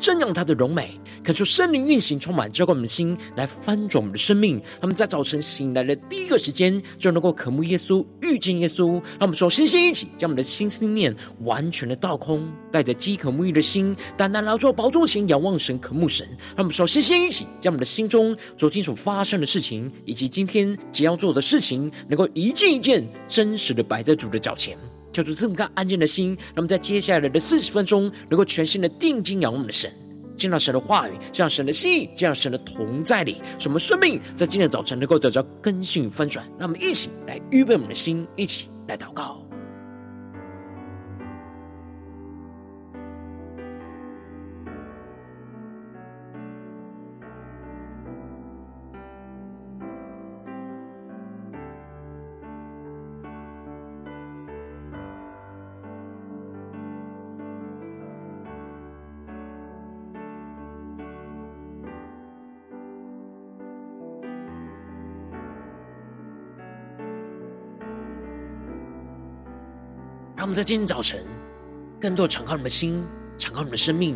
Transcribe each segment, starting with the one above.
瞻仰他的荣美，恳求圣灵运行，充满浇灌我们的心，来翻转我们的生命。让我们在早晨醒来的第一个时间，就能够渴慕耶稣、遇见耶稣。让我们首先先一起将我们的心思念完全的倒空，带着饥渴沐浴的心，单单来到宝座前仰望神、渴慕神。让我们首先先一起将我们的心中昨天所发生的事。情以及今天即将要做的事情，能够一件一件真实的摆在主的脚前，求主这么个安静的心，那么在接下来的四十分钟，能够全心的定睛仰望我们的神，见到神的话语，见到神的心意，见到神的同在里，什么生命在今天的早晨能够得到更新与翻转。让我们一起来预备我们的心，一起来祷告。让我们在今天早晨，更多敞开我们的心，敞开我们的生命，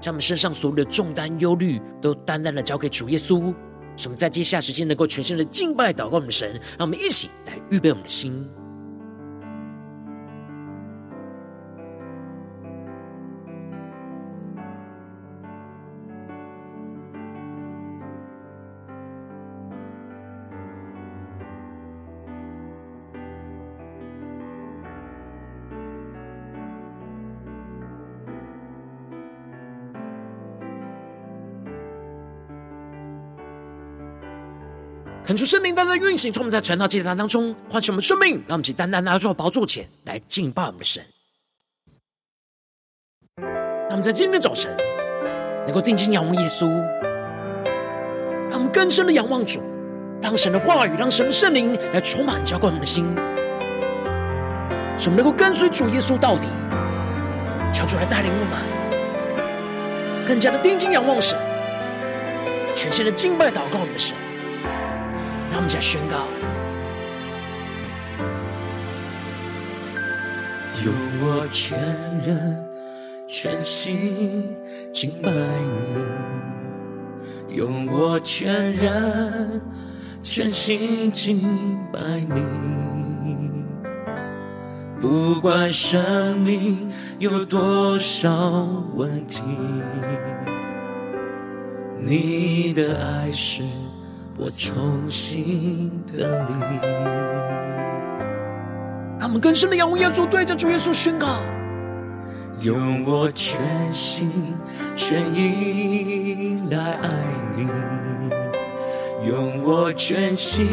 将我们身上所有的重担、忧虑，都单单的交给主耶稣。使我们在接下时间能够全心的敬拜、祷告我们的神。让我们一起来预备我们的心。恳求圣灵单单运行，从我们在传道祭坛当中唤醒我们生命，让我们去单单拿到宝座前来敬拜我们的神。让我们在今天早晨能够定睛仰望耶稣，让我们更深的仰望主，让神的话语，让神的圣灵来充满浇灌我们的心，使我们能够跟随主耶稣到底。求主来带领我们，更加的定睛仰望神，全心的敬拜祷告我们的神。让我们再宣告：用我全人、全心敬拜你；用我全人、全心敬拜你。不管生命有多少问题，你的爱是。我重新的你，让我们更深的仰望耶稣，对着主耶稣宣告：用我全心全意来爱你，用我全心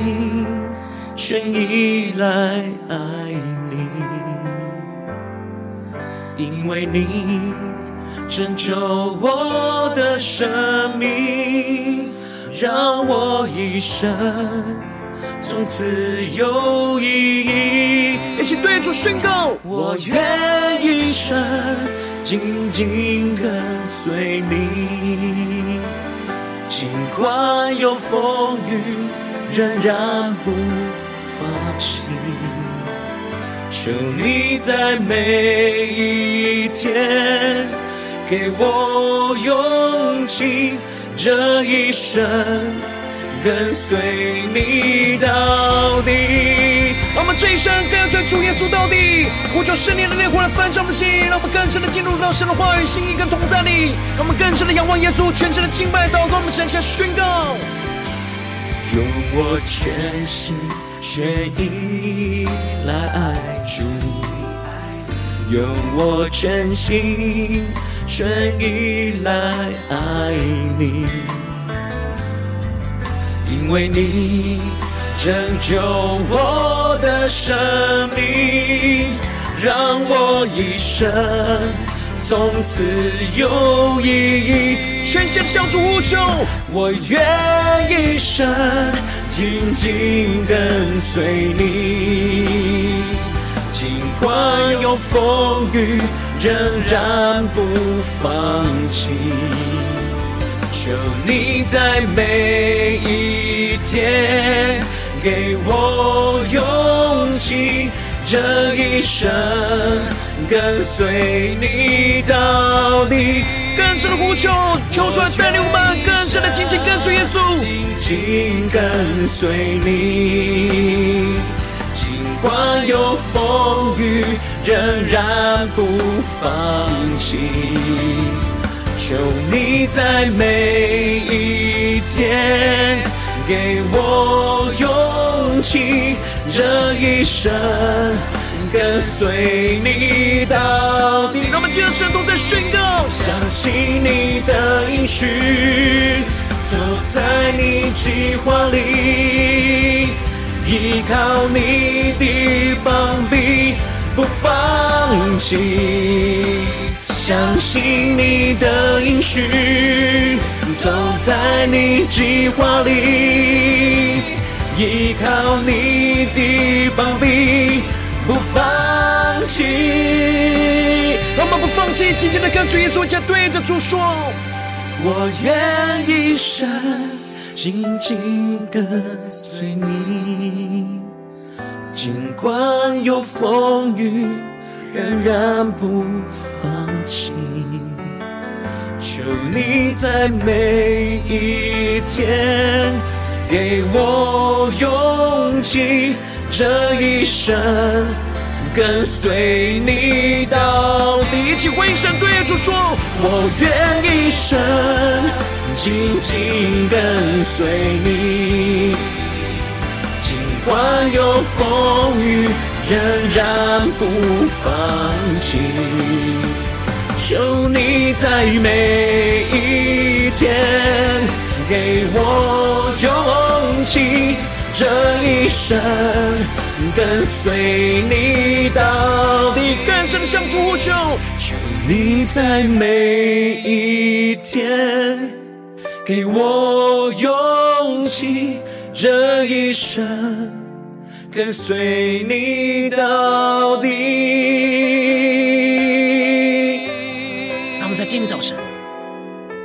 全意来爱你，因为你拯救我的生命。让我一生从此有意义。一起对主宣告：我愿一生紧紧跟随你，尽管有风雨，仍然不放弃。求你在每一天给我勇气。这一生跟随你到底。让我们这一生跟随主耶稣到底。呼求圣灵的烈火来焚烧我们的心，让我们更深的进入到神的话语、心意跟同在里。让我们更深的仰望耶稣，全身的敬拜、祷告。我们向下宣告：用我全心全意来爱主，用我全心。全意来爱你，因为你拯救我的生命，让我一生从此有意义。全心向主呼求，我愿一生紧紧跟随你，尽管有风雨。仍然不放弃，求你在每一天给我勇气，这一生跟随你到底。更深的呼求，求主来带领我们更深的紧紧跟随耶稣，紧紧跟随你，尽管有风雨，仍然不放弃。求你在每一天给我勇气，这一生跟随你到底。让我们接着圣徒在宣告，相信你的应许，走在你计划里，依靠你的膀臂，不放弃。相信你的应许，走在你计划里，依靠你的膀臂，不放弃。我们不放弃，紧紧的跟随耶稣，下对着主说：我愿一生紧紧跟随你，尽管有风雨。仍然不放弃，求你在每一天给我勇气，这一生跟随你到底。一起回应神，对主说：我愿一生紧紧跟随你，尽管有风雨。仍然不放弃，求你在每一天给我勇气，这一生跟随你到底。更深向主呼求，求你在每一天给我勇气，这一生。跟随你到底。让我们在今天早晨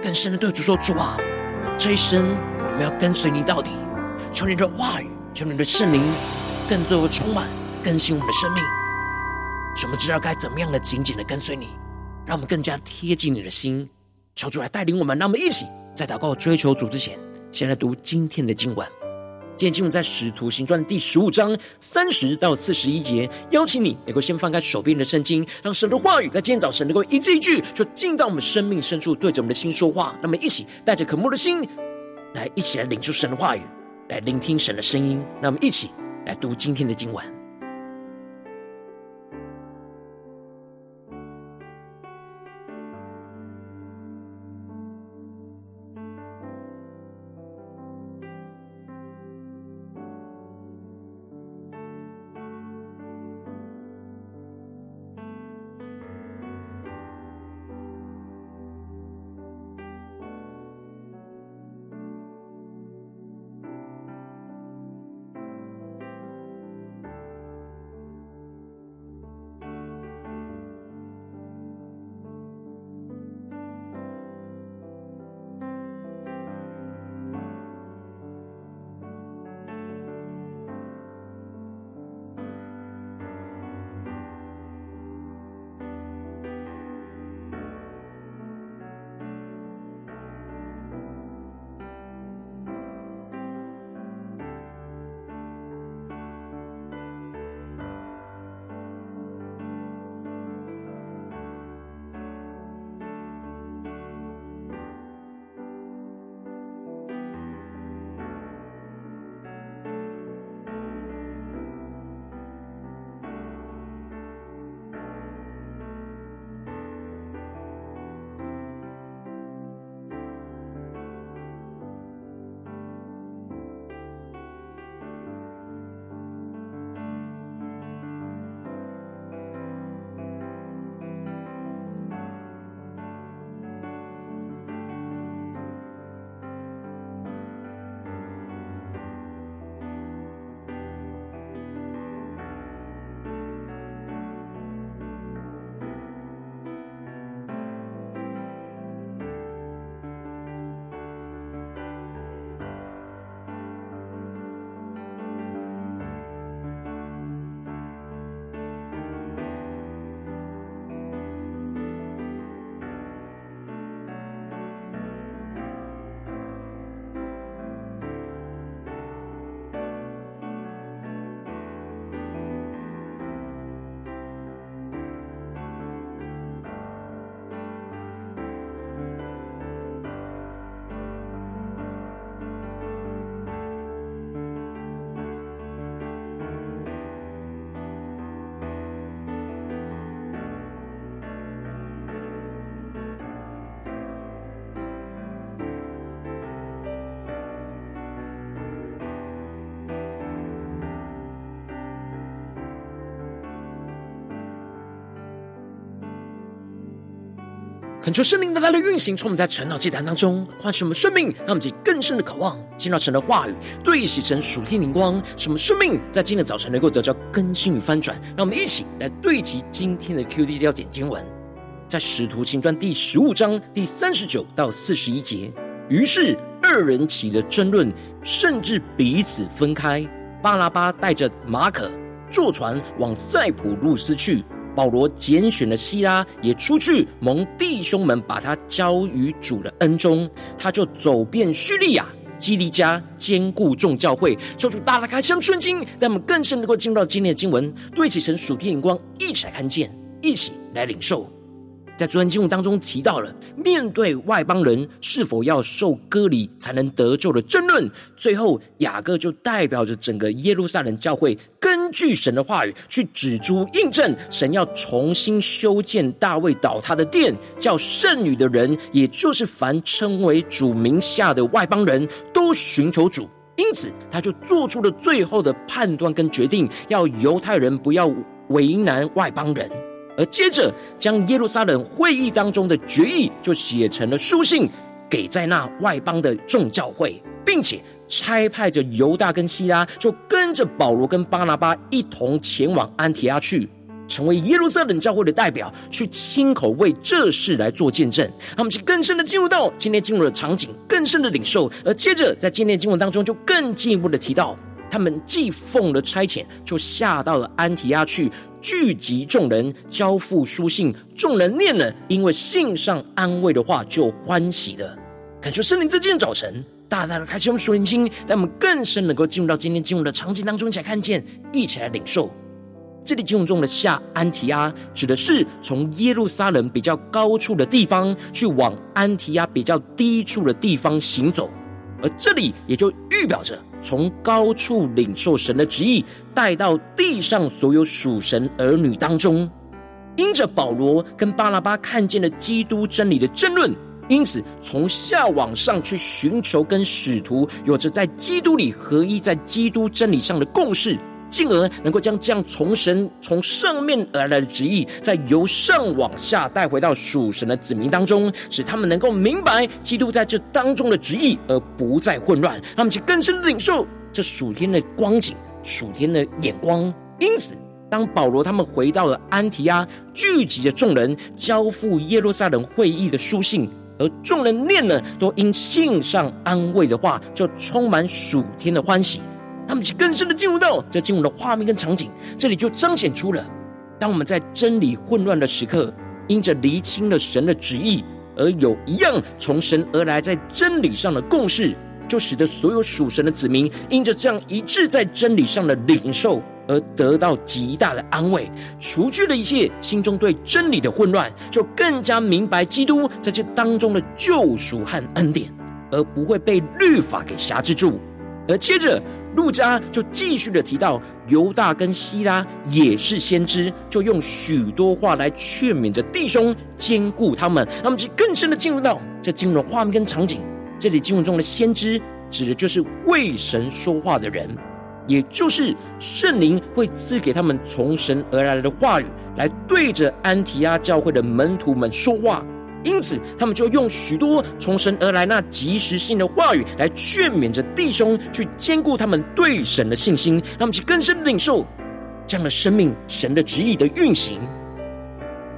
更深的对主说：“主啊，这一生我们要跟随你到底。求你的话语，求你的圣灵更多的充满更新我们的生命，使我们知道该怎么样的紧紧的跟随你，让我们更加贴近你的心。求主来带领我们，让我们一起在祷告追求主之前，先来读今天的经文。”今天经文在《使徒行传》第十五章三十到四十一节，邀请你能够先翻开手边的圣经，让神的话语在今天早晨能够一字一句，就进到我们生命深处，对着我们的心说话。那么，一起带着渴慕的心，来一起来领受神的话语，来聆听神的声音。那么，一起来读今天的经文。恳求圣灵的大力运行，从我们在晨祷祭坛当中唤醒我们生命，让我们更深的渴望进到神的话语，对齐神属天灵光，使我们生命在今天的早晨能够得到更新与翻转。让我们一起来对齐今天的 QD 焦点经文，在使徒行传第十五章第三十九到四十一节。于是二人起了争论，甚至彼此分开。巴拉巴带着马可坐船往塞浦路斯去。保罗拣选了希拉，也出去蒙弟兄们把他交于主的恩中，他就走遍叙利亚、基利家，兼顾众教会。求主大大开箱顺经，让我们更深能够进入到今天的经文，对齐神属天眼光，一起来看见，一起来领受。在昨天经文当中提到了，面对外邦人是否要受割礼才能得救的争论，最后雅各就代表着整个耶路撒冷教会，根据神的话语去指出印证，神要重新修建大卫倒塌的殿，叫圣女的人，也就是凡称为主名下的外邦人都寻求主。因此，他就做出了最后的判断跟决定，要犹太人不要为难外邦人。而接着，将耶路撒冷会议当中的决议就写成了书信，给在那外邦的众教会，并且差派着犹大跟西拉，就跟着保罗跟巴拿巴一同前往安提阿去，成为耶路撒冷教会的代表，去亲口为这事来做见证。他们是更深的进入到今天进入的场景，更深的领受。而接着在今天经文当中，就更进一步的提到。他们既奉了差遣，就下到了安提阿去，聚集众人，交付书信。众人念了，因为信上安慰的话，就欢喜了。感谢圣灵，在今天早晨大大的开启我们属灵心，让我们更深能够进入到今天经文的场景当中，一起来看见，一起来领受。这里经文中的下安提阿，指的是从耶路撒冷比较高处的地方，去往安提阿比较低处的地方行走。而这里也就预表着从高处领受神的旨意，带到地上所有属神儿女当中。因着保罗跟巴拉巴看见了基督真理的争论，因此从下往上去寻求跟使徒有着在基督里合一，在基督真理上的共识。进而能够将这样从神从上面而来的旨意，再由上往下带回到属神的子民当中，使他们能够明白基督在这当中的旨意，而不再混乱。他们去更深的领受这属天的光景、属天的眼光。因此，当保罗他们回到了安提阿，聚集着众人，交付耶路撒冷会议的书信，而众人念了，都因信上安慰的话，就充满属天的欢喜。他们更深的进入到这进入的画面跟场景，这里就彰显出了，当我们在真理混乱的时刻，因着厘清了神的旨意，而有一样从神而来在真理上的共识，就使得所有属神的子民因着这样一致在真理上的领受，而得到极大的安慰，除去了一切心中对真理的混乱，就更加明白基督在这当中的救赎和恩典，而不会被律法给辖制住，而接着。路加就继续的提到，犹大跟西拉也是先知，就用许多话来劝勉着弟兄，兼顾他们。那么，就更深的进入到这进入的画面跟场景。这里经文中的先知，指的就是为神说话的人，也就是圣灵会赐给他们从神而来的话语，来对着安提阿教会的门徒们说话。因此，他们就用许多从神而来那及时性的话语来劝勉着弟兄，去坚固他们对神的信心，让他们去更深领受这样的生命、神的旨意的运行。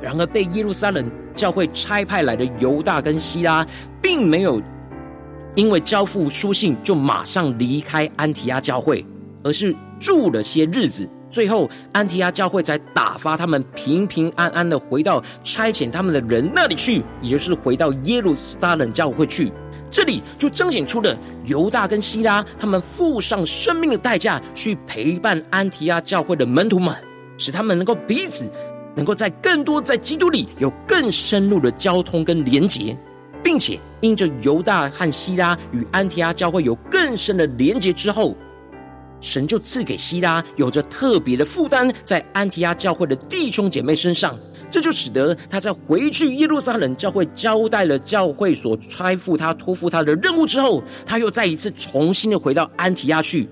然而，被耶路撒冷教会差派来的犹大跟希拉，并没有因为交付书信就马上离开安提阿教会，而是住了些日子。最后，安提阿教会才打发他们平平安安的回到差遣他们的人那里去，也就是回到耶路撒冷教会去。这里就彰显出了犹大跟希拉他们付上生命的代价去陪伴安提阿教会的门徒们，使他们能够彼此能够在更多在基督里有更深入的交通跟连结，并且因着犹大和希拉与安提阿教会有更深的连结之后。神就赐给希拉有着特别的负担，在安提亚教会的弟兄姐妹身上，这就使得他在回去耶路撒冷教会交代了教会所差付他、托付他的任务之后，他又再一次重新的回到安提亚去，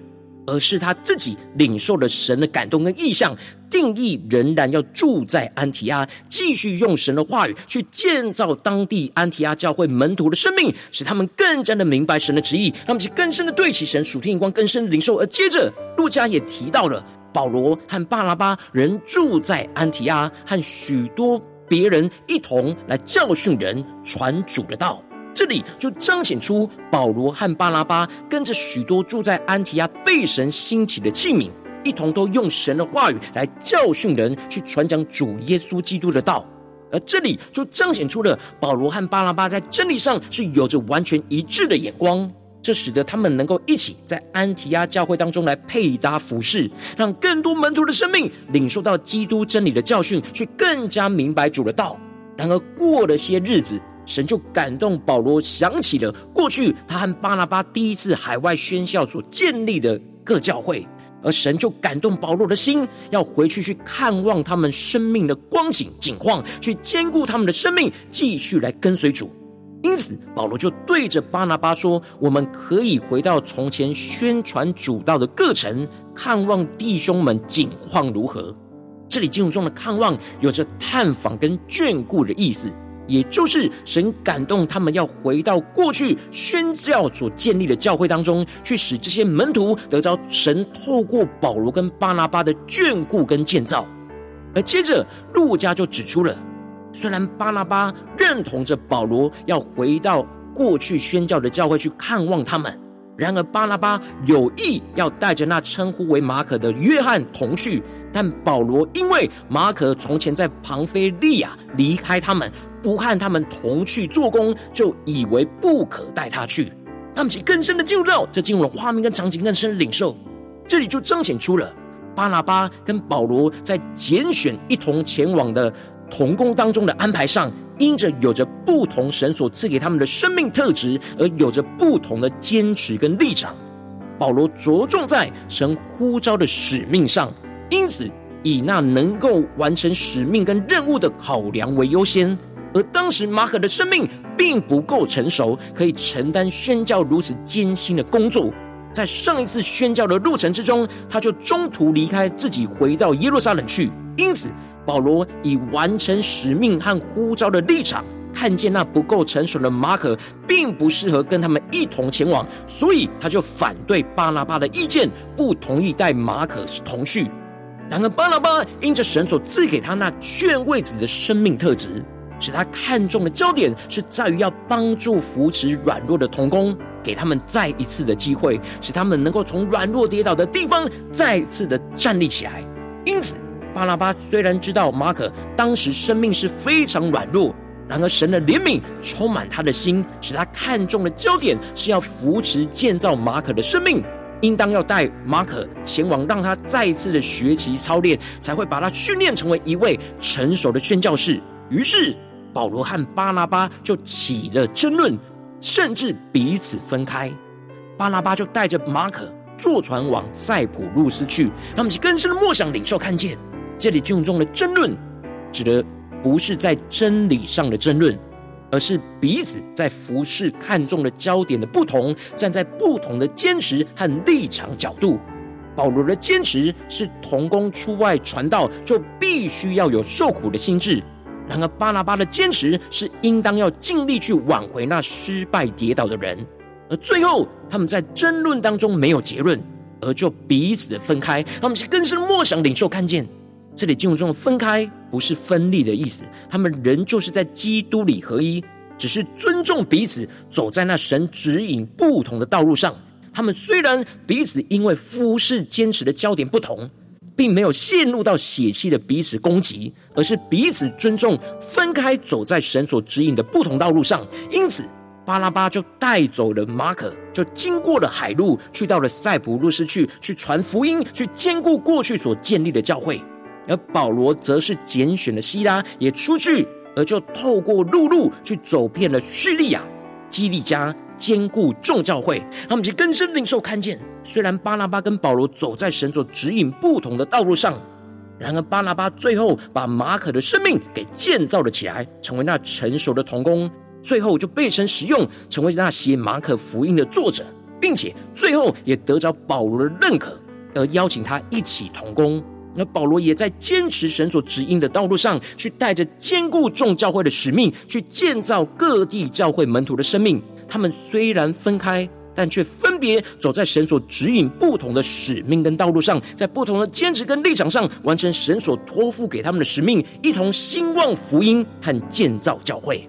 而是他自己领受了神的感动跟意向，定义仍然要住在安提阿，继续用神的话语去建造当地安提阿教会门徒的生命，使他们更加的明白神的旨意，他们去更深的对齐神属天眼光，更深的领受。而接着，路加也提到了保罗和巴拉巴仍住在安提阿，和许多别人一同来教训人、传主的道。这里就彰显出保罗和巴拉巴跟着许多住在安提阿被神兴起的器皿，一同都用神的话语来教训人，去传讲主耶稣基督的道。而这里就彰显出了保罗和巴拉巴在真理上是有着完全一致的眼光，这使得他们能够一起在安提阿教会当中来配搭服侍，让更多门徒的生命领受到基督真理的教训，去更加明白主的道。然而过了些日子。神就感动保罗，想起了过去他和巴拉巴第一次海外宣教所建立的各教会，而神就感动保罗的心，要回去去看望他们生命的光景景况，去兼顾他们的生命，继续来跟随主。因此，保罗就对着巴拿巴说：“我们可以回到从前宣传主道的各城，看望弟兄们景况如何。”这里经文中的“看望”有着探访跟眷顾的意思。也就是神感动他们要回到过去宣教所建立的教会当中，去使这些门徒得着神透过保罗跟巴拿巴的眷顾跟建造。而接着路加就指出了，虽然巴拿巴认同着保罗要回到过去宣教的教会去看望他们，然而巴拿巴有意要带着那称呼为马可的约翰同去。但保罗因为马可从前在庞菲利亚离开他们，不和他们同去做工，就以为不可带他去。他们其更深的进入到这进入了画面跟场景更深的领受，这里就彰显出了巴拿巴跟保罗在拣选一同前往的同工当中的安排上，因着有着不同神所赐给他们的生命特质，而有着不同的坚持跟立场。保罗着重在神呼召的使命上。因此，以那能够完成使命跟任务的考量为优先。而当时马可的生命并不够成熟，可以承担宣教如此艰辛的工作。在上一次宣教的路程之中，他就中途离开，自己回到耶路撒冷去。因此，保罗以完成使命和呼召的立场，看见那不够成熟的马可并不适合跟他们一同前往，所以他就反对巴拿巴的意见，不同意带马可同去。然而，巴拿巴因着神所赐给他那劝慰子的生命特质，使他看重的焦点是在于要帮助扶持软弱的同工，给他们再一次的机会，使他们能够从软弱跌倒的地方再次的站立起来。因此，巴拉巴虽然知道马可当时生命是非常软弱，然而神的怜悯充满他的心，使他看重的焦点是要扶持建造马可的生命。应当要带马可前往，让他再一次的学习操练，才会把他训练成为一位成熟的宣教士。于是保罗和巴拿巴就起了争论，甚至彼此分开。巴拿巴就带着马可坐船往塞浦路斯去。他们是更深的默想领受看见，这里经文中的争论，指的不是在真理上的争论。而是彼此在服侍看重的焦点的不同，站在不同的坚持和立场角度。保罗的坚持是同工出外传道就必须要有受苦的心志，然而巴拿巴的坚持是应当要尽力去挽回那失败跌倒的人。而最后他们在争论当中没有结论，而就彼此的分开。他们是更深默想领受看见。这里经文中的分开不是分立的意思，他们仍旧是在基督里合一，只是尊重彼此，走在那神指引不同的道路上。他们虽然彼此因为服事坚持的焦点不同，并没有陷入到血气的彼此攻击，而是彼此尊重，分开走在神所指引的不同道路上。因此，巴拉巴就带走了马可，就经过了海路，去到了塞浦路斯去，去传福音，去坚固过去所建立的教会。而保罗则是拣选了西拉，也出去，而就透过陆路去走遍了叙利亚、基利家，坚固众教会。他们就更深领受看见，虽然巴拿巴跟保罗走在神所指引不同的道路上，然而巴拿巴最后把马可的生命给建造了起来，成为那成熟的童工，最后就被神使用，成为那写马可福音的作者，并且最后也得着保罗的认可，而邀请他一起同工。而保罗也在坚持神所指引的道路上，去带着坚固众教会的使命，去建造各地教会门徒的生命。他们虽然分开，但却分别走在神所指引不同的使命跟道路上，在不同的坚持跟立场上，完成神所托付给他们的使命，一同兴旺福音和建造教会。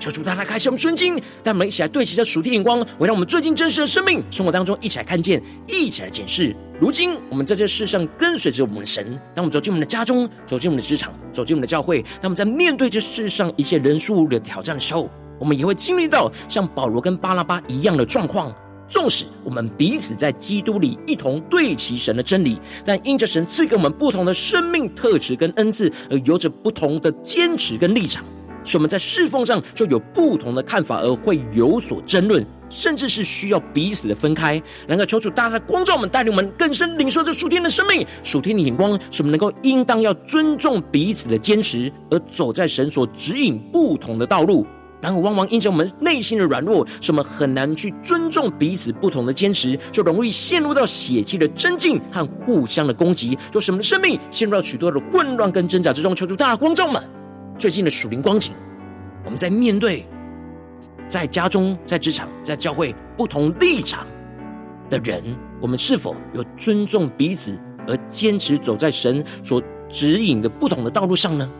求主大大开启我们尊经，带我们一起来对齐这属天眼光，为让我们最近真实的生命生活当中一起来看见，一起来检视。如今我们在这世上跟随着我们的神，当我们走进我们的家中，走进我们的职场，走进我们的教会，当我们在面对这世上一切人事物的挑战的时候，我们也会经历到像保罗跟巴拉巴一样的状况。纵使我们彼此在基督里一同对齐神的真理，但因着神赐给我们不同的生命特质跟恩赐，而有着不同的坚持跟立场。使我们在侍奉上就有不同的看法，而会有所争论，甚至是需要彼此的分开。然而，求主大大光照我们，带领我们更深领受这属天的生命、属天的眼光，使我们能够应当要尊重彼此的坚持，而走在神所指引不同的道路。然而，往往因着我们内心的软弱，使我们很难去尊重彼此不同的坚持，就容易陷入到血气的争竞和互相的攻击，就使我们的生命陷入到许多的混乱跟挣扎之中。求主大大光照们。最近的属灵光景，我们在面对在家中、在职场、在教会不同立场的人，我们是否有尊重彼此而坚持走在神所指引的不同的道路上呢？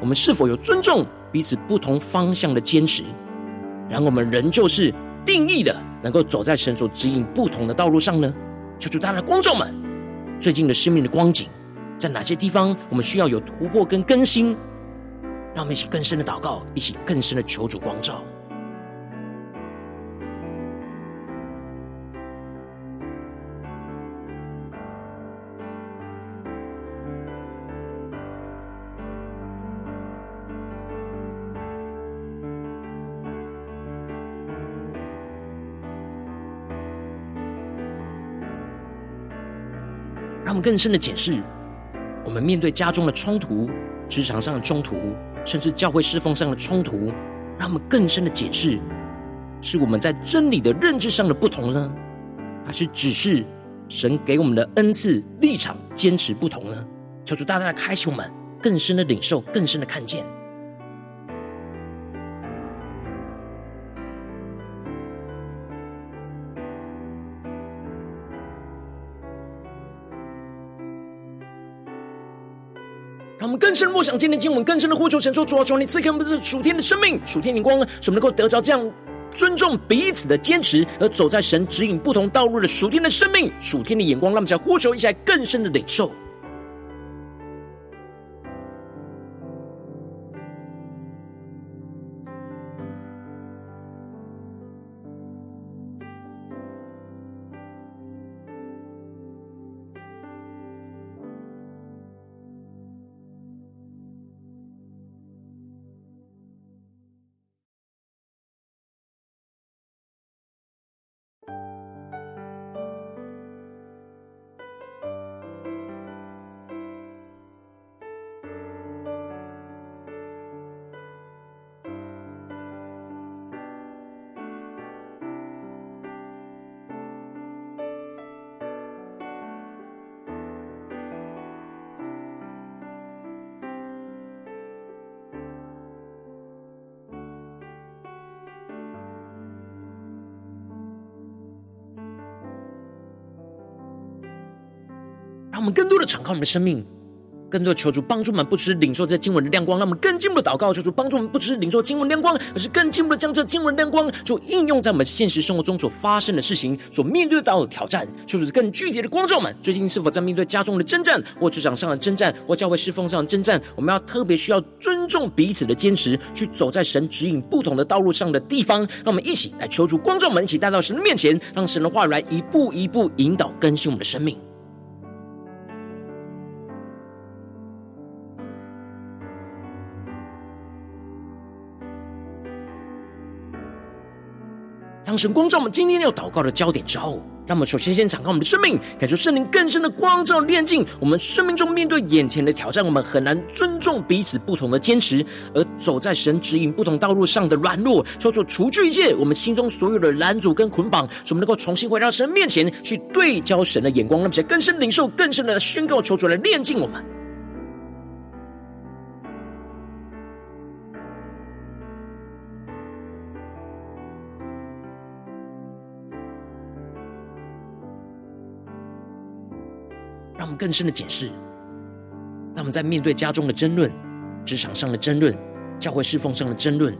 我们是否有尊重彼此不同方向的坚持？然后我们仍旧是定义的，能够走在神所指引不同的道路上呢？求主大家光照们，最近的生命的光景，在哪些地方我们需要有突破跟更新？让我们一起更深的祷告，一起更深的求主光照。更深的解释，我们面对家中的冲突、职场上的冲突。甚至教会侍奉上的冲突，让我们更深的解释，是我们在真理的认知上的不同呢，还是只是神给我们的恩赐立场坚持不同呢？求主大大的开启我们，更深的领受，更深的看见。让我们更深默想今天经文，更深的呼求神说：主啊，求你赐给我们这属天的生命、属天的光，使我们能够得着这样尊重彼此的坚持，而走在神指引不同道路的属天的生命、属天的眼光。让我们再呼求一下，更深的领受。更多的敞开我们的生命，更多的求主帮助我们，不只是领受这经文的亮光，让我们更进一步的祷告，求主帮助我们，不只是领受经文亮光，而是更进一步的将这经文亮光就应用在我们现实生活中所发生的事情，所面对到的挑战，求主更具体的光照我们。最近是否在面对家中的征战，或职场上的征战，或教会侍奉上的征战？我们要特别需要尊重彼此的坚持，去走在神指引不同的道路上的地方。让我们一起来求主光照我们，一起带到神的面前，让神的话语来一步一步引导更新我们的生命。当神光照我们今天要祷告的焦点之后，让我们首先先敞开我们的生命，感受圣灵更深的光照炼净我们生命中面对眼前的挑战，我们很难尊重彼此不同的坚持，而走在神指引不同道路上的软弱，求主除去一切我们心中所有的拦阻跟捆绑，使我们能够重新回到神面前去对焦神的眼光，让我们更深领受、更深的宣告，求主来炼净我们。更深的解释，那我们在面对家中的争论、职场上的争论、教会侍奉上的争论，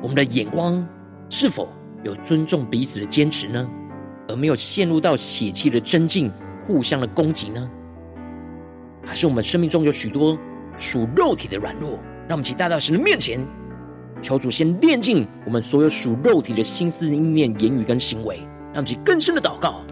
我们的眼光是否有尊重彼此的坚持呢？而没有陷入到血气的争竞、互相的攻击呢？还是我们生命中有许多属肉体的软弱，让我们齐带到神的面前，求主先炼净我们所有属肉体的心思、意念、言语跟行为，让我们更深的祷告。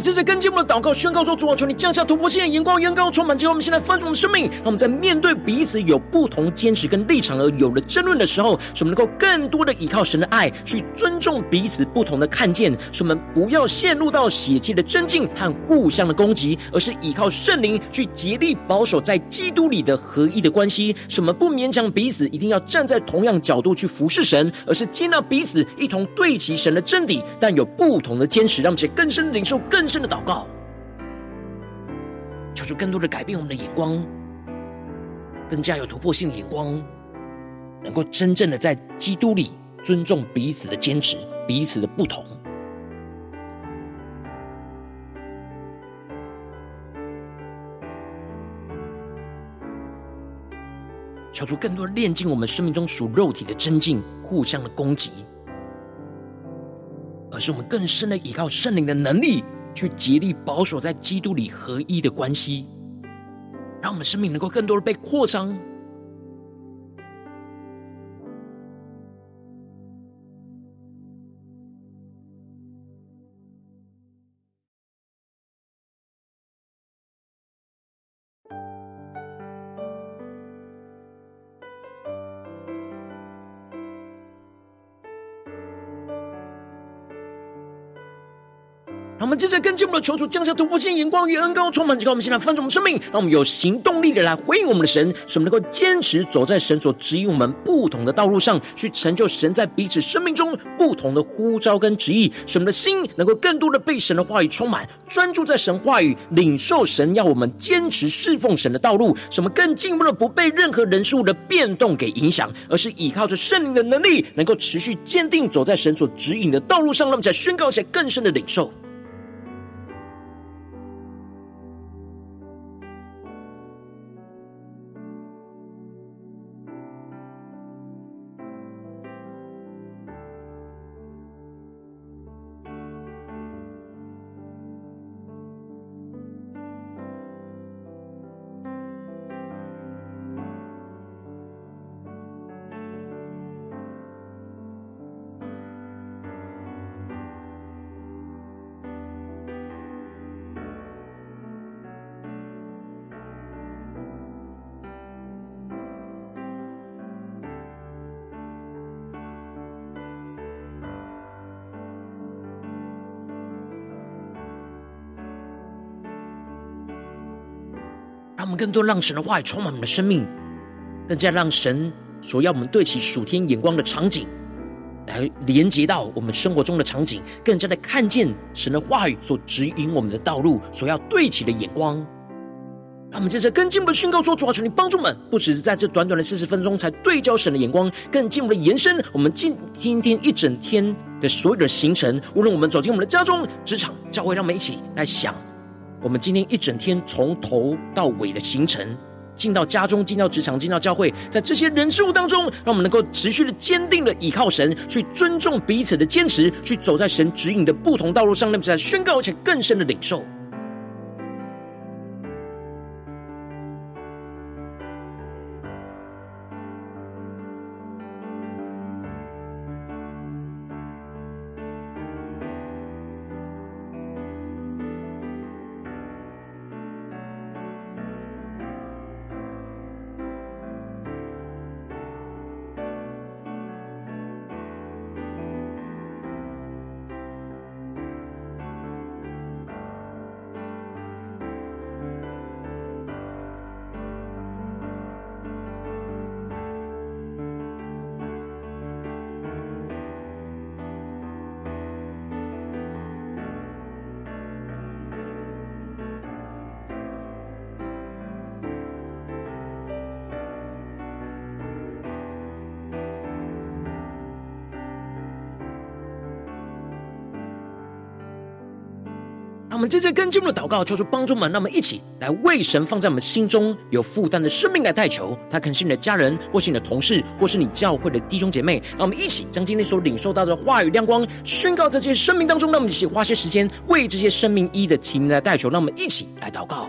们接着跟进我们的祷告，宣告说：主啊，求你降下突破性的眼光，眼高充满，结果我们现在翻转我们生命。让我们在面对彼此有不同坚持跟立场而有了争论的时候，使我们能够更多的依靠神的爱，去尊重彼此不同的看见。使我们不要陷入到血气的争竞和互相的攻击，而是依靠圣灵去竭力保守在基督里的合一的关系。使我们不勉强彼此一定要站在同样角度去服侍神，而是接纳彼此一同对齐神的真理，但有不同的坚持，让我们更深领受更。深的祷告，求主更多的改变我们的眼光，更加有突破性的眼光，能够真正的在基督里尊重彼此的坚持，彼此的不同。求主更多的炼净我们生命中属肉体的真境、互相的攻击，而是我们更深的依靠圣灵的能力。去竭力保守在基督里合一的关系，让我们生命能够更多的被扩张。接着跟进我们的求主降下突破性眼光与恩膏充满，直到我们现在翻转我们生命，让我们有行动力的来回应我们的神，使我们能够坚持走在神所指引我们不同的道路上，去成就神在彼此生命中不同的呼召跟旨意，使我们的心能够更多的被神的话语充满，专注在神话语，领受神要我们坚持侍奉神的道路，使我们更进一步的不被任何人事物的变动给影响，而是依靠着圣灵的能力，能够持续坚定走在神所指引的道路上，让我们再宣告一下更深的领受。们更多让神的话语充满我们的生命，更加让神所要我们对齐属天眼光的场景，来连接到我们生活中的场景，更加的看见神的话语所指引我们的道路，所要对齐的眼光。让我们接着更进一步的宣告说：主啊，求你帮助我们，不只是在这短短的四十分钟才对焦神的眼光，更进一步的延伸我们今今天一整天的所有的行程。无论我们走进我们的家中、职场、教会，让我们一起来想。我们今天一整天从头到尾的行程，进到家中、进到职场、进到教会，在这些人事物当中，让我们能够持续的坚定的倚靠神，去尊重彼此的坚持，去走在神指引的不同道路上，那么在宣告而且更深的领受。我们接着跟进我们的祷告，求主帮助们，让我们一起来为神放在我们心中有负担的生命来代求。他可能是你的家人，或是你的同事，或是你教会的弟兄姐妹。让我们一起将今天所领受到的话语亮光宣告在这些生命当中。让我们一起花些时间为这些生命一一的提名来代求。让我们一起来祷告。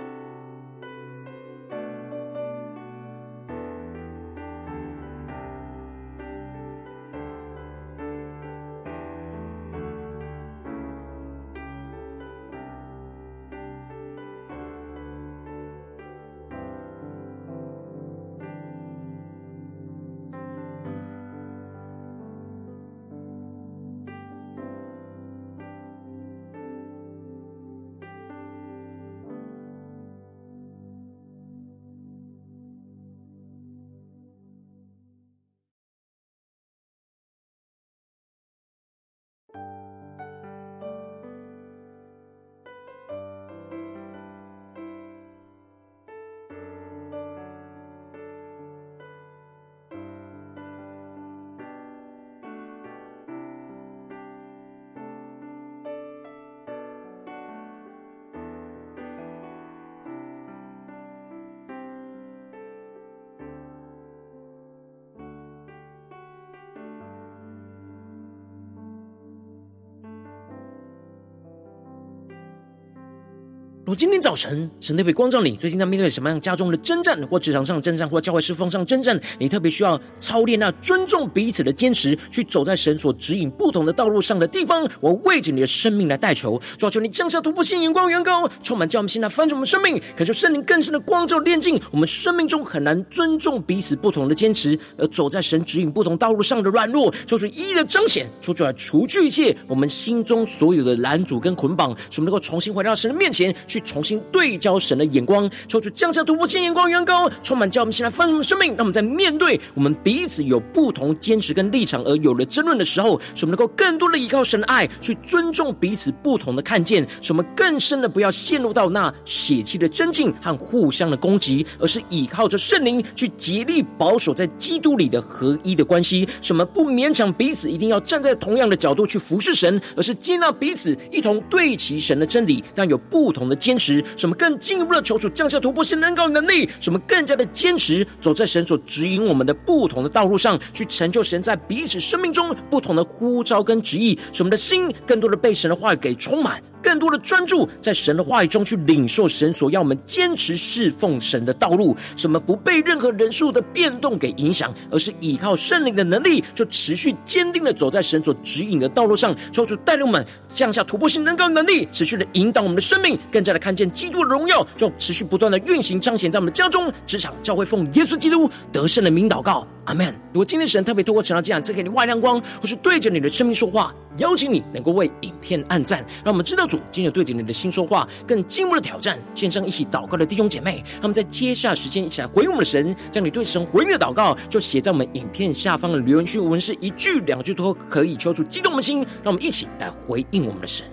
今天早晨，神特别光照你。最近在面对什么样家中的征战，或职场上的征战，或教会侍奉上征战，你特别需要操练那尊重彼此的坚持，去走在神所指引不同的道路上的地方。我为着你的生命来代求，主求你降下突破性眼光，远高，充满叫我们现在翻转我们生命，感受圣灵更深的光照炼净我们生命中很难尊重彼此不同的坚持，而走在神指引不同道路上的软弱，就是一一的彰显，说出来除去一切我们心中所有的拦阻跟捆绑，使我们能够重新回到神的面前去。重新对焦神的眼光，抽出降下突破性眼光，远高，充满叫我们现在丰盛的生命。让我们在面对我们彼此有不同坚持跟立场而有了争论的时候，使我们能够更多的依靠神的爱，去尊重彼此不同的看见。使我们更深的不要陷入到那血气的争竞和互相的攻击，而是依靠着圣灵去竭力保守在基督里的合一的关系。什么不勉强彼此一定要站在同样的角度去服侍神，而是接纳彼此一同对齐神的真理，但有不同的见。坚持，什么更进一步的求主降下突破性能高能力，什么更加的坚持走在神所指引我们的不同的道路上，去成就神在彼此生命中不同的呼召跟旨意，使我们的心更多的被神的话语给充满。更多的专注在神的话语中去领受神所要我们坚持侍奉神的道路，什么不被任何人数的变动给影响，而是依靠圣灵的能力，就持续坚定的走在神所指引的道路上，求主带领我们降下突破性能高能力，持续的引导我们的生命，更加的看见基督的荣耀，就持续不断的运行彰显在我们的家中、职场、教会，奉耶稣基督得胜的名祷告，阿门。如果今天神特别透过成了这样，赐给你外亮光，或是对着你的生命说话，邀请你能够为影片按赞，让我们知道主今日对着你的心说话，更进一步的挑战。线上一起祷告的弟兄姐妹，他们在接下时间一起来回应我们的神，将你对神回应的祷告就写在我们影片下方的留言区，文是一句两句都可以，求主激动的心，让我们一起来回应我们的神。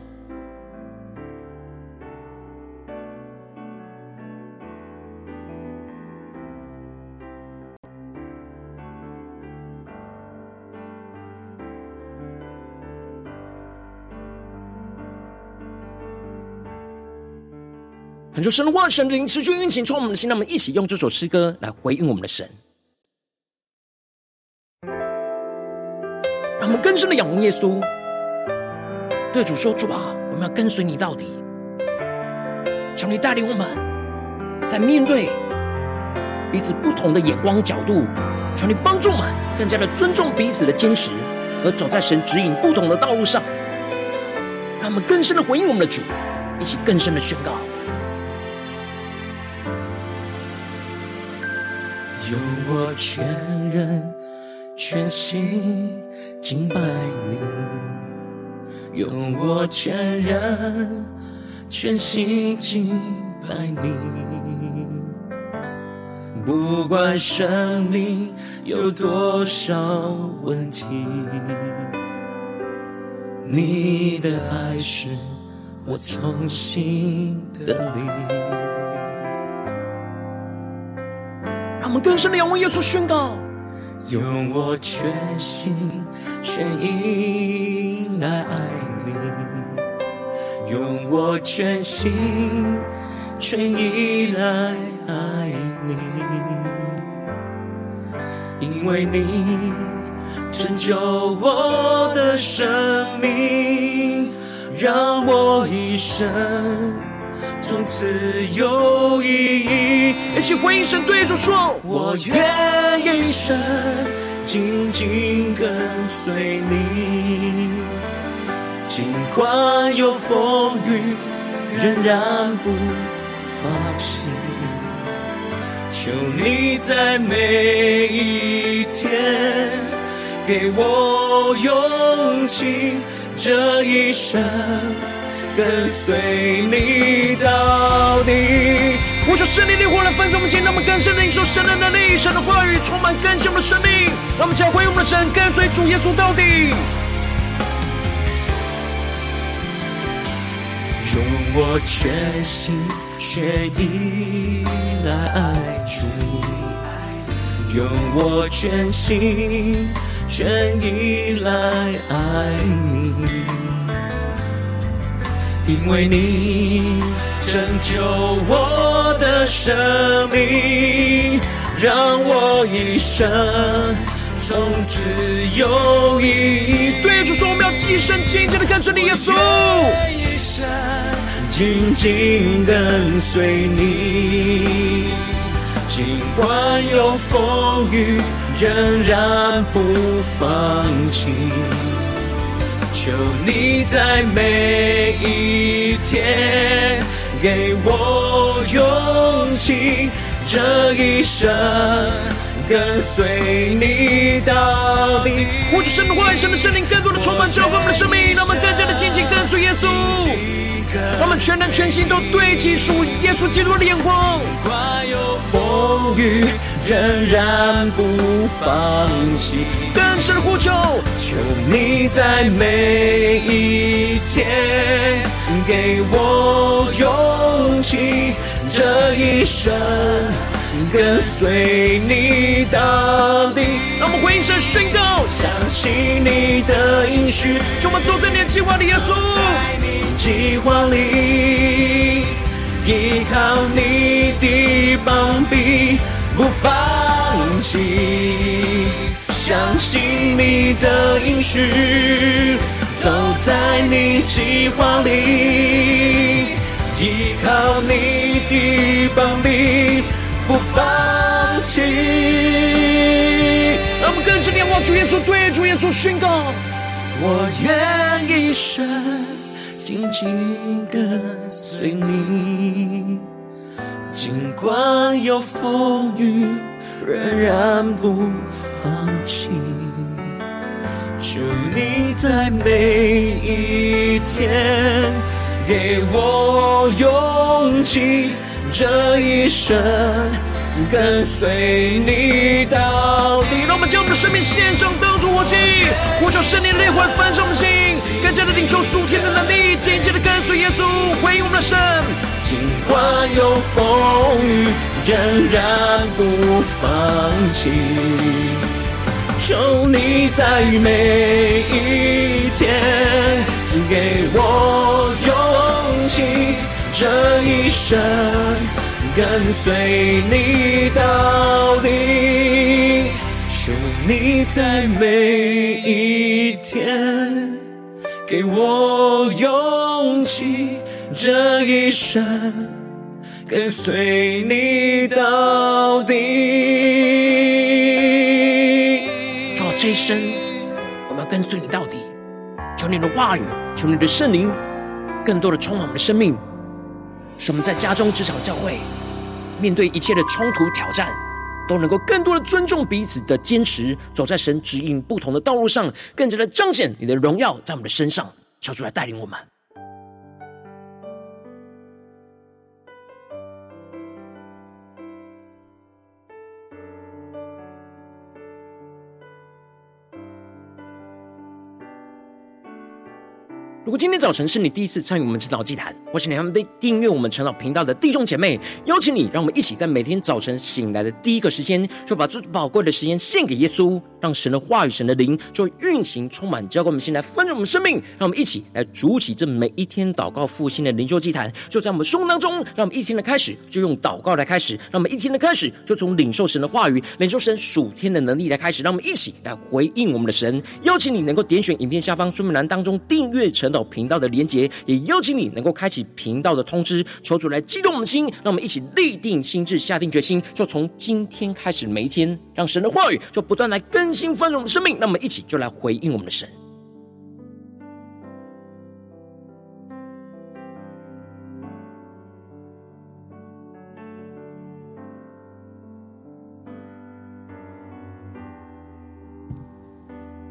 恳求神的话、神灵持续运行，充满我们的心。让我们一起用这首诗歌来回应我们的神，让我们更深的仰望耶稣，对主说：“主啊，我们要跟随你到底。”求你带领我们，在面对彼此不同的眼光角度，求你帮助我们更加的尊重彼此的坚持，而走在神指引不同的道路上。让我们更深的回应我们的主，一起更深的宣告。用我全人全心敬拜你，用我全人全心敬拜你，不管生命有多少问题，你的爱是我从心的力。让我们更深的仰望耶稣，宣告：用我全心全意来爱你，用我全心全意来爱你，因为你拯救我的生命，让我一生。从此有意义，一起回应神，对主说：我愿一生紧紧跟随你，尽管有风雨，仍然不放弃。求你在每一天给我勇气，这一生。跟随你到底。我说圣灵烈火来焚烧我们心，让我们更深的领受神的能力，神的话语充满更新我们的生命。让我们将回应我们的神，跟随主耶稣到底。用我全心全意来爱主，用我全心全意来爱你。因为你拯救我的生命，让我一生从此有意义。对主说，我们要一生紧紧的跟随你，耶稣。一生紧紧跟随你，尽管有风雨，仍然不放弃。求你在每一天给我勇气，这一生跟随你到底。呼求神的话语，神的圣灵更多的充满浇灌我们的生命，让我们更加的紧紧跟随耶稣，让我们全人全心都对齐属耶稣基督的眼光。管有风雨，仍然不放弃。更深的呼求，求你在每一天给我勇气，这一生跟随你到底。让我们回应声宣告，相信你的应许，就我们走在你的计划里，耶稣，在你计划里，依靠你的膀臂。不放弃，相信你的应许，走在你计划里，依靠你的帮臂，不放弃。让我们更深仰望主耶稣，对主耶稣宣告：我愿一生紧紧跟随你。尽管有风雨，仍然不放弃。求你在每一天给我勇气，这一生跟随你到底。让我们将我们的生命献上，当作活祭，呼求圣灵的烈火焚烧我们心，更加的领受属天的能力，紧紧的跟随耶稣，回应我们的神。尽管有风雨，仍然不放弃。求你在每一天给我勇气，这一生。跟随你到底。求你在每一天给我勇气，这一生跟随你到底。主啊，这一生我们要跟随你到底。求你的话语，求你的圣灵，更多的充满我们的生命，使我们在家中、职场、教会，面对一切的冲突挑战。都能够更多的尊重彼此的坚持，走在神指引不同的道路上，更加的彰显你的荣耀在我们的身上，求主来带领我们。如果今天早晨是你第一次参与我们晨祷祭坛，或是你还没订阅我们晨祷频道的弟兄姐妹，邀请你，让我们一起在每天早晨醒来的第一个时间，就把最宝贵的时间献给耶稣，让神的话语、神的灵就运行充满，交给我们，先来丰盛我们生命。让我们一起来筑起这每一天祷告复兴的灵修祭坛，就在我们胸当中。让我们一天的开始就用祷告来开始，让我们一天的开始就从领受神的话语、领受神属天的能力来开始。让我们一起来回应我们的神。邀请你能够点选影片下方说明栏当中订阅晨祷频道的连接，也邀请你能够开启频道的通知，求主来激动我们的心，让我们一起立定心智，下定决心，就从今天开始每一天，让神的话语就不断来更新丰盛我们的生命，让我们一起就来回应我们的神。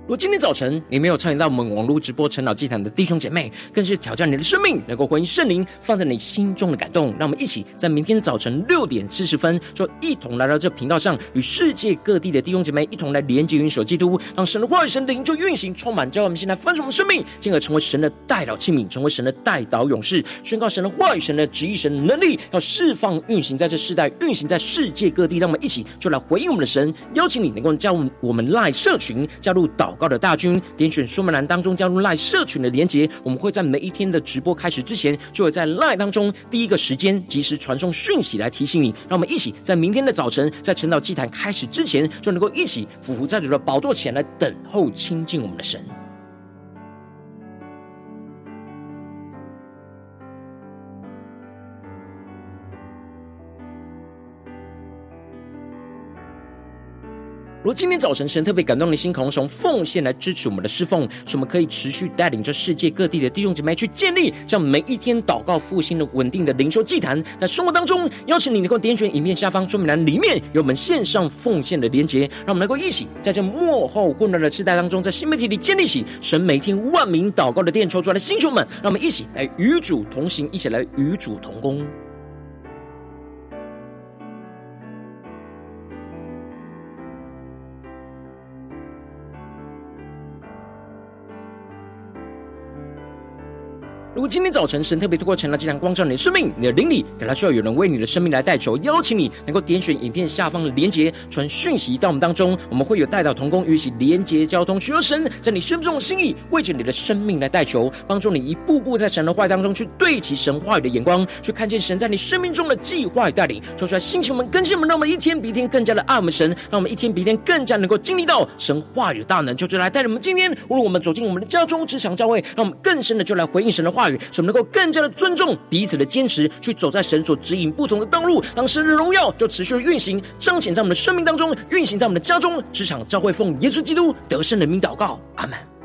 如果今天早晨你没有参与到我们网络直播晨祷祭坛的弟兄姐妹，更是挑战你的生命，能够回应圣灵放在你心中的感动。让我们一起在明天早晨六点四十分，就一同来到这频道上，与世界各地的弟兄姐妹一同来连接、云手基督，让神的话语、神灵就运行、充满，叫我们现在分盛我们生命，进而成为神的代祷器皿，成为神的代祷勇士，宣告神的话语、神的旨意、神的能力，要释放、运行在这世代，运行在世界各地。让我们一起就来回应我们的神，邀请你能够加入我们 LINE 社群，加入祷高的大军，点选说明栏当中加入赖社群的连结，我们会在每一天的直播开始之前，就会在赖当中第一个时间及时传送讯息来提醒你。让我们一起在明天的早晨，在晨岛祭坛开始之前，就能够一起俯伏在主的宝座前来等候亲近我们的神。如今天早晨神特别感动的心，渴望从奉献来支持我们的侍奉，使我们可以持续带领着世界各地的弟兄姐妹去建立这样每一天祷告复兴的稳定的灵修祭坛，在生活当中，邀请你能够点选影片下方说明栏里面有我们线上奉献的连结，让我们能够一起在这幕后混乱的时代当中，在新媒体里建立起神每天万名祷告的殿，抽出来的星球们，让我们一起来与主同行，一起来与主同工。如果今天早晨神特别透过晨祷这场光照你的生命，你的灵里，感到需要有人为你的生命来代求，邀请你能够点选影片下方的连结，传讯息到我们当中，我们会有代祷同工与一起连结交通，寻求神在你生命中的心意，为着你的生命来代求，帮助你一步步在神的话语当中去对齐神话语的眼光，去看见神在你生命中的计划与带领，说出来心情们更新们，让我们一天比一天更加的爱我们神，让我们一天比一天更加能够经历到神话语的大能，就就来带领我们今天，无论我们走进我们的家中、职场、教会，让我们更深的就来回应神的话是。我们能够更加的尊重彼此的坚持，去走在神所指引不同的道路，让神的荣耀就持续的运行，彰显在我们的生命当中，运行在我们的家中、职场、教会，奉耶稣基督得胜人民祷告，阿门。